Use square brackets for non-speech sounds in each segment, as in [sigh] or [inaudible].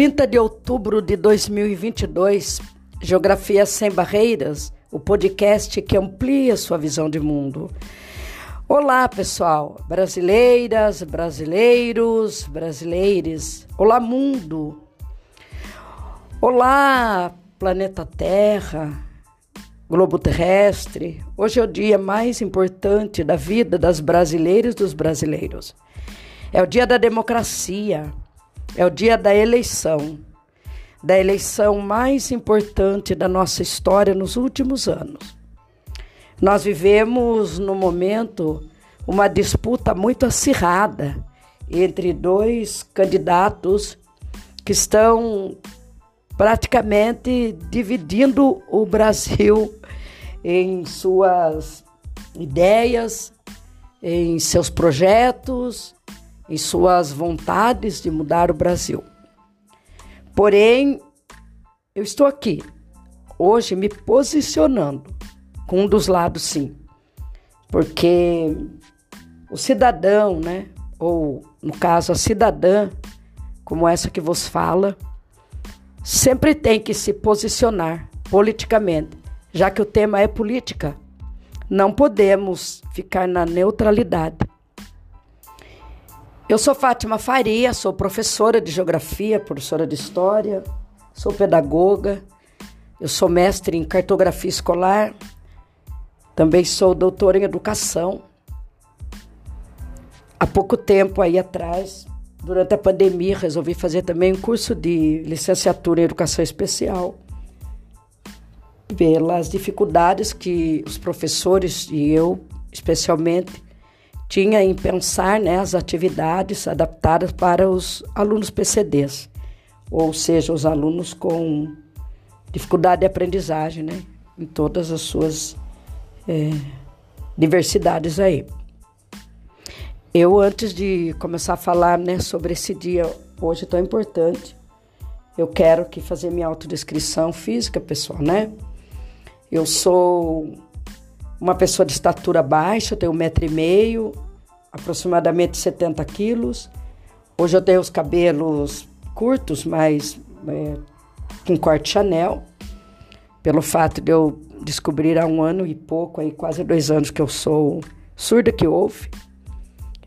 30 de outubro de 2022, Geografia Sem Barreiras, o podcast que amplia sua visão de mundo. Olá, pessoal, brasileiras, brasileiros, brasileires. Olá, mundo. Olá, planeta Terra, globo terrestre. Hoje é o dia mais importante da vida das brasileiras e dos brasileiros. É o dia da democracia. É o dia da eleição, da eleição mais importante da nossa história nos últimos anos. Nós vivemos no momento uma disputa muito acirrada entre dois candidatos que estão praticamente dividindo o Brasil em suas ideias, em seus projetos, em suas vontades de mudar o Brasil. Porém, eu estou aqui hoje me posicionando com um dos lados, sim, porque o cidadão, né, ou no caso a cidadã, como essa que vos fala, sempre tem que se posicionar politicamente, já que o tema é política. Não podemos ficar na neutralidade. Eu sou Fátima Faria, sou professora de geografia, professora de história, sou pedagoga, eu sou mestre em cartografia escolar, também sou doutora em educação. Há pouco tempo aí atrás, durante a pandemia, resolvi fazer também um curso de licenciatura em educação especial, pelas dificuldades que os professores e eu, especialmente, tinha em pensar né, as atividades adaptadas para os alunos PCDs, ou seja, os alunos com dificuldade de aprendizagem, né, em todas as suas é, diversidades aí. Eu, antes de começar a falar né, sobre esse dia hoje tão importante, eu quero que fazer minha autodescrição física, pessoal, né? Eu sou uma pessoa de estatura baixa, eu tenho um metro e meio, aproximadamente 70 quilos. Hoje eu tenho os cabelos curtos, mas é, com corte Chanel, pelo fato de eu descobrir há um ano e pouco, aí quase dois anos que eu sou surda que ouve.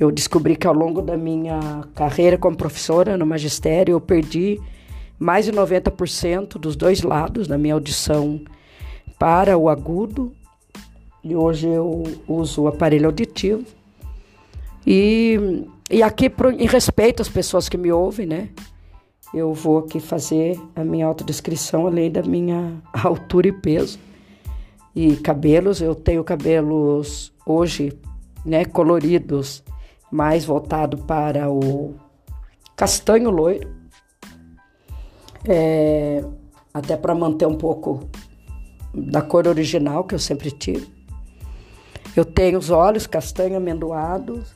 Eu descobri que ao longo da minha carreira como professora no magistério, eu perdi mais de 90% dos dois lados da minha audição para o agudo e hoje eu uso o aparelho auditivo. E, e aqui, em respeito às pessoas que me ouvem, né? Eu vou aqui fazer a minha autodescrição, além da minha [laughs] altura e peso. E cabelos, eu tenho cabelos hoje, né, coloridos, mais voltado para o castanho loiro. É, até para manter um pouco da cor original que eu sempre tive. Eu tenho os olhos castanho amendoados.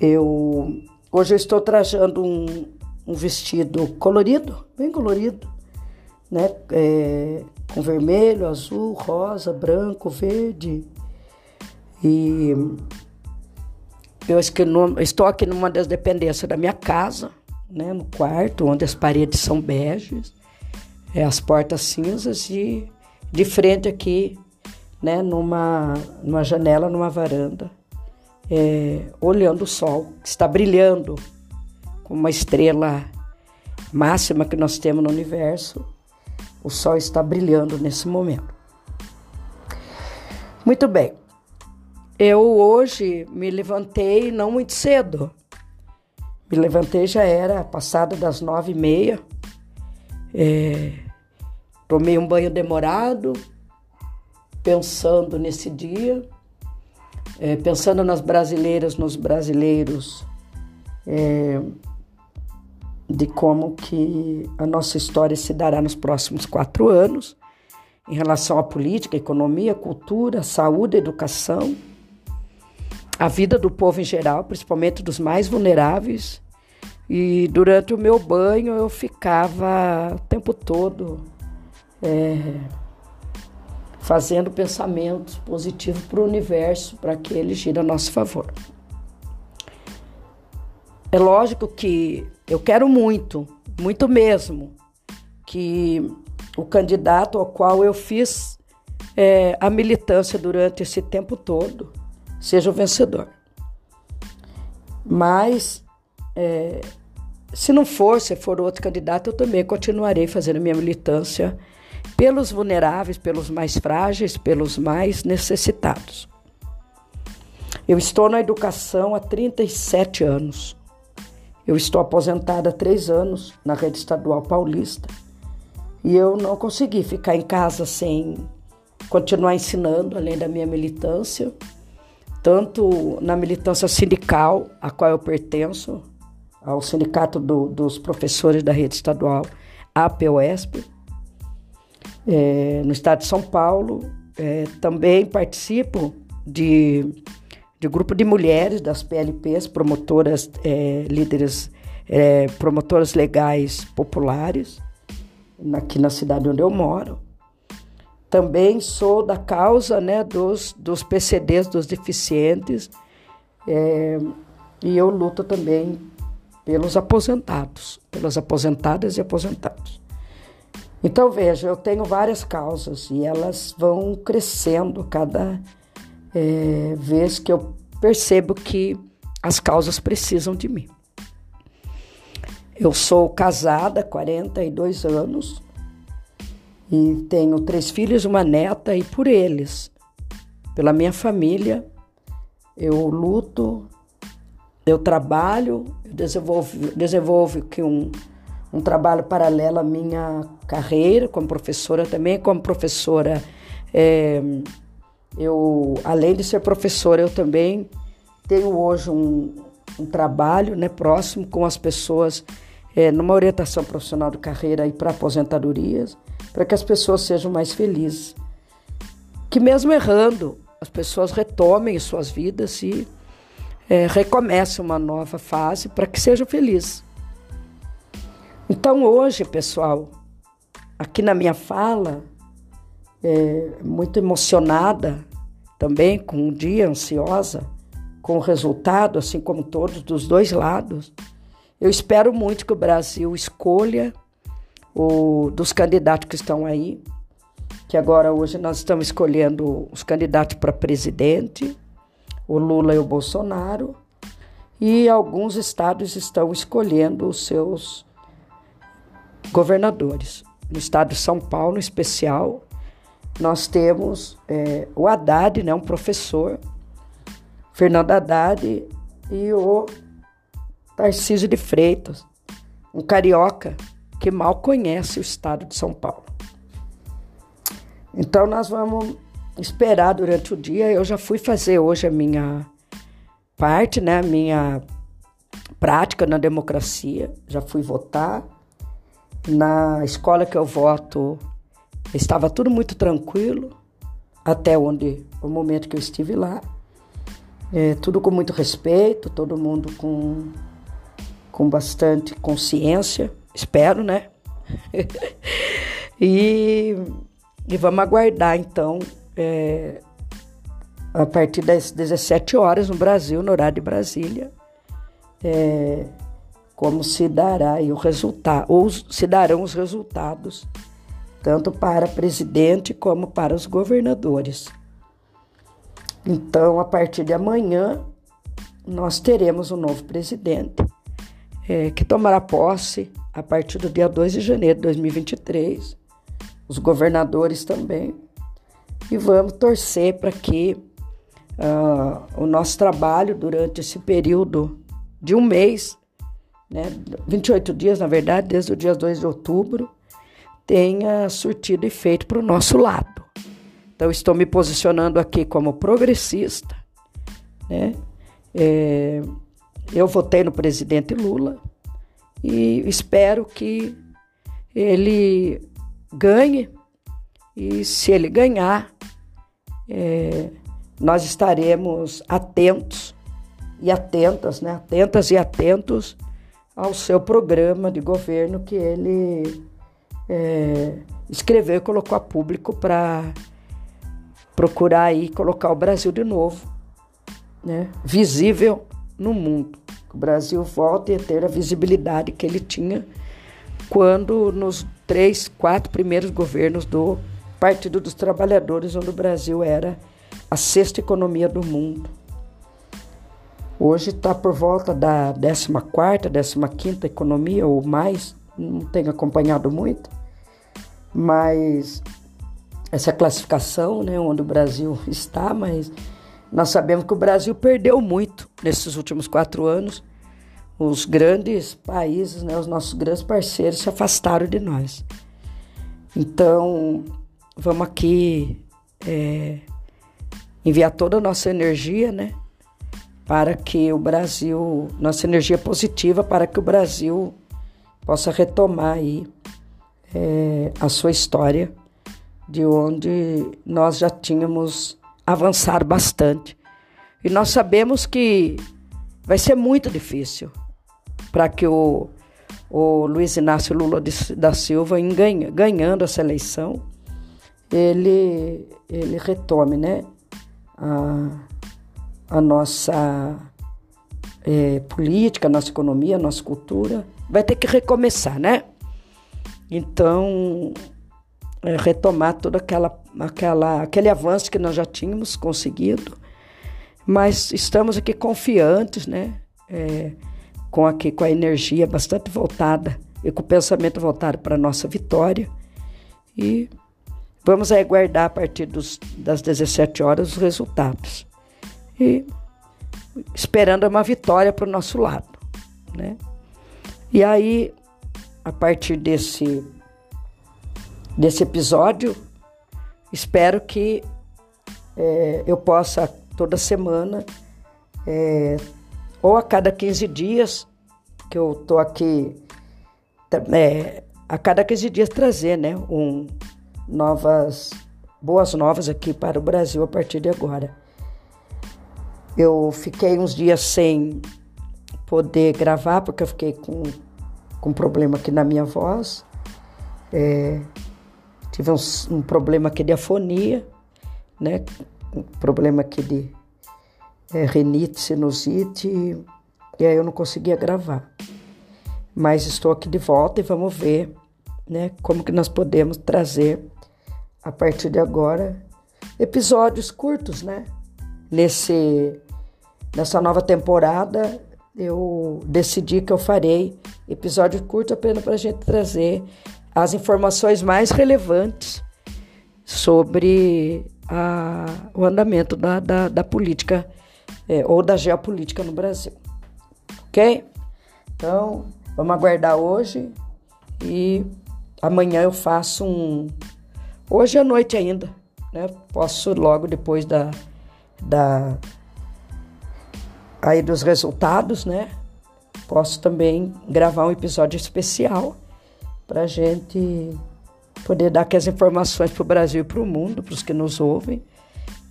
Eu hoje eu estou trajando um, um vestido colorido, bem colorido, né? É, com vermelho, azul, rosa, branco, verde. E eu acho que no, estou aqui numa das dependências da minha casa, né? No quarto, onde as paredes são beges, é, as portas cinzas e de frente aqui né, numa, numa janela, numa varanda, é, olhando o sol, que está brilhando como uma estrela máxima que nós temos no universo. O sol está brilhando nesse momento. Muito bem. Eu hoje me levantei não muito cedo. Me levantei já era passada das nove e meia. É, tomei um banho demorado, pensando nesse dia, é, pensando nas brasileiras, nos brasileiros, é, de como que a nossa história se dará nos próximos quatro anos, em relação à política, economia, cultura, saúde, educação, a vida do povo em geral, principalmente dos mais vulneráveis. E durante o meu banho eu ficava o tempo todo é, fazendo pensamentos positivos para o universo, para que ele gire a nosso favor. É lógico que eu quero muito muito mesmo, que o candidato ao qual eu fiz é, a militância durante esse tempo todo seja o vencedor. Mas, é, se não for, se for outro candidato, eu também continuarei fazendo minha militância pelos vulneráveis, pelos mais frágeis, pelos mais necessitados. Eu estou na educação há 37 anos. Eu estou aposentada há três anos na rede estadual paulista e eu não consegui ficar em casa sem continuar ensinando, além da minha militância, tanto na militância sindical, a qual eu pertenço, ao Sindicato do, dos Professores da Rede Estadual, APOESP, é, no estado de São Paulo. É, também participo de de grupo de mulheres das PLPs, promotoras, é, líderes, é, promotoras legais populares, aqui na cidade onde eu moro. Também sou da causa né, dos, dos PCDs, dos deficientes, é, e eu luto também pelos aposentados, pelas aposentadas e aposentados. Então, veja, eu tenho várias causas e elas vão crescendo cada é, vez que eu percebo que as causas precisam de mim. Eu sou casada há 42 anos e tenho três filhos uma neta, e por eles, pela minha família, eu luto, eu trabalho, eu desenvolvo, desenvolvo que um, um trabalho paralelo à minha carreira como professora também, como professora. É, eu, além de ser professora, eu também tenho hoje um, um trabalho né, próximo com as pessoas é, numa orientação profissional de carreira e para aposentadorias, para que as pessoas sejam mais felizes. Que mesmo errando, as pessoas retomem suas vidas e é, recomecem uma nova fase para que sejam felizes. Então hoje, pessoal, aqui na minha fala, é, muito emocionada também, com um dia ansiosa com o resultado, assim como todos dos dois lados. Eu espero muito que o Brasil escolha o dos candidatos que estão aí, que agora hoje nós estamos escolhendo os candidatos para presidente, o Lula e o Bolsonaro, e alguns estados estão escolhendo os seus governadores. No estado de São Paulo, em especial, nós temos é, o Haddad, né, um professor, Fernando Haddad e o Tarcísio de Freitas, um carioca que mal conhece o estado de São Paulo. Então nós vamos esperar durante o dia. Eu já fui fazer hoje a minha parte, né, a minha prática na democracia, já fui votar. Na escola que eu voto, Estava tudo muito tranquilo até onde o momento que eu estive lá. É, tudo com muito respeito, todo mundo com, com bastante consciência, espero, né? [laughs] e, e vamos aguardar então é, a partir das 17 horas no Brasil, no horário de Brasília, é, como se dará o resultado, ou se darão os resultados tanto para presidente como para os governadores. Então, a partir de amanhã, nós teremos um novo presidente é, que tomará posse a partir do dia 2 de janeiro de 2023, os governadores também, e vamos torcer para que uh, o nosso trabalho durante esse período de um mês, né, 28 dias, na verdade, desde o dia 2 de outubro, tenha surtido efeito para o nosso lado. Então, estou me posicionando aqui como progressista. Né? É, eu votei no presidente Lula e espero que ele ganhe. E se ele ganhar, é, nós estaremos atentos e atentas, né? Atentas e atentos ao seu programa de governo que ele é, escreveu e colocou a público para procurar aí colocar o Brasil de novo, né, visível no mundo. O Brasil volte a ter a visibilidade que ele tinha quando nos três, quatro primeiros governos do Partido dos Trabalhadores, onde o Brasil era a sexta economia do mundo. Hoje está por volta da 14, 15 economia ou mais, não tenho acompanhado muito, mas essa classificação, né, onde o Brasil está, mas nós sabemos que o Brasil perdeu muito nesses últimos quatro anos. Os grandes países, né, os nossos grandes parceiros se afastaram de nós. Então, vamos aqui é, enviar toda a nossa energia, né, para que o Brasil, nossa energia positiva, para que o Brasil possa retomar aí é, a sua história, de onde nós já tínhamos avançado bastante. E nós sabemos que vai ser muito difícil para que o, o Luiz Inácio Lula de, da Silva, ganha, ganhando essa eleição, ele, ele retome né, a, a nossa é, política, a nossa economia, a nossa cultura. Vai ter que recomeçar, né? Então, é, retomar todo aquela, aquela, aquele avanço que nós já tínhamos conseguido, mas estamos aqui confiantes, né? É, com, aqui, com a energia bastante voltada e com o pensamento voltado para a nossa vitória. E vamos aguardar a partir dos, das 17 horas os resultados. E esperando uma vitória para o nosso lado. Né? E aí, a partir desse desse episódio. Espero que é, eu possa toda semana, é, ou a cada 15 dias, que eu estou aqui, é, a cada 15 dias trazer né, um, novas, boas novas aqui para o Brasil a partir de agora. Eu fiquei uns dias sem poder gravar, porque eu fiquei com, com problema aqui na minha voz. É, Tive um, um problema aqui de afonia, né? Um problema aqui de é, renite, sinusite, e aí eu não conseguia gravar. Mas estou aqui de volta e vamos ver, né? Como que nós podemos trazer a partir de agora episódios curtos, né? Nesse nessa nova temporada eu decidi que eu farei episódio curto apenas para a gente trazer as informações mais relevantes sobre a, o andamento da, da, da política é, ou da geopolítica no Brasil. Ok? Então, vamos aguardar hoje e amanhã eu faço um. Hoje à noite ainda, né? Posso logo depois da. da aí dos resultados, né? Posso também gravar um episódio especial para a gente poder dar aquelas informações para o Brasil e para o mundo, para os que nos ouvem,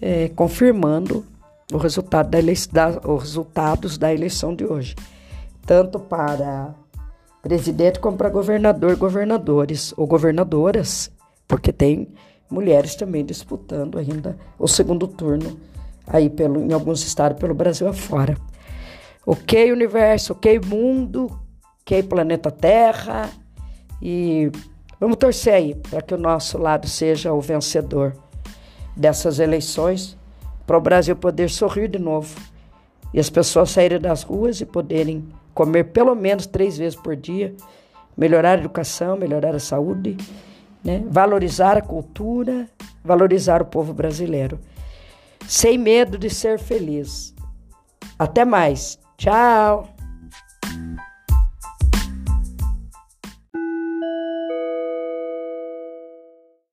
é, confirmando o resultado da da, os resultados da eleição de hoje, tanto para presidente como para governador, governadores ou governadoras, porque tem mulheres também disputando ainda o segundo turno aí pelo, em alguns estados pelo Brasil afora. Ok, universo, ok, mundo, ok, planeta Terra. E vamos torcer aí para que o nosso lado seja o vencedor dessas eleições, para o Brasil poder sorrir de novo e as pessoas saírem das ruas e poderem comer pelo menos três vezes por dia, melhorar a educação, melhorar a saúde, né? valorizar a cultura, valorizar o povo brasileiro, sem medo de ser feliz. Até mais. Tchau!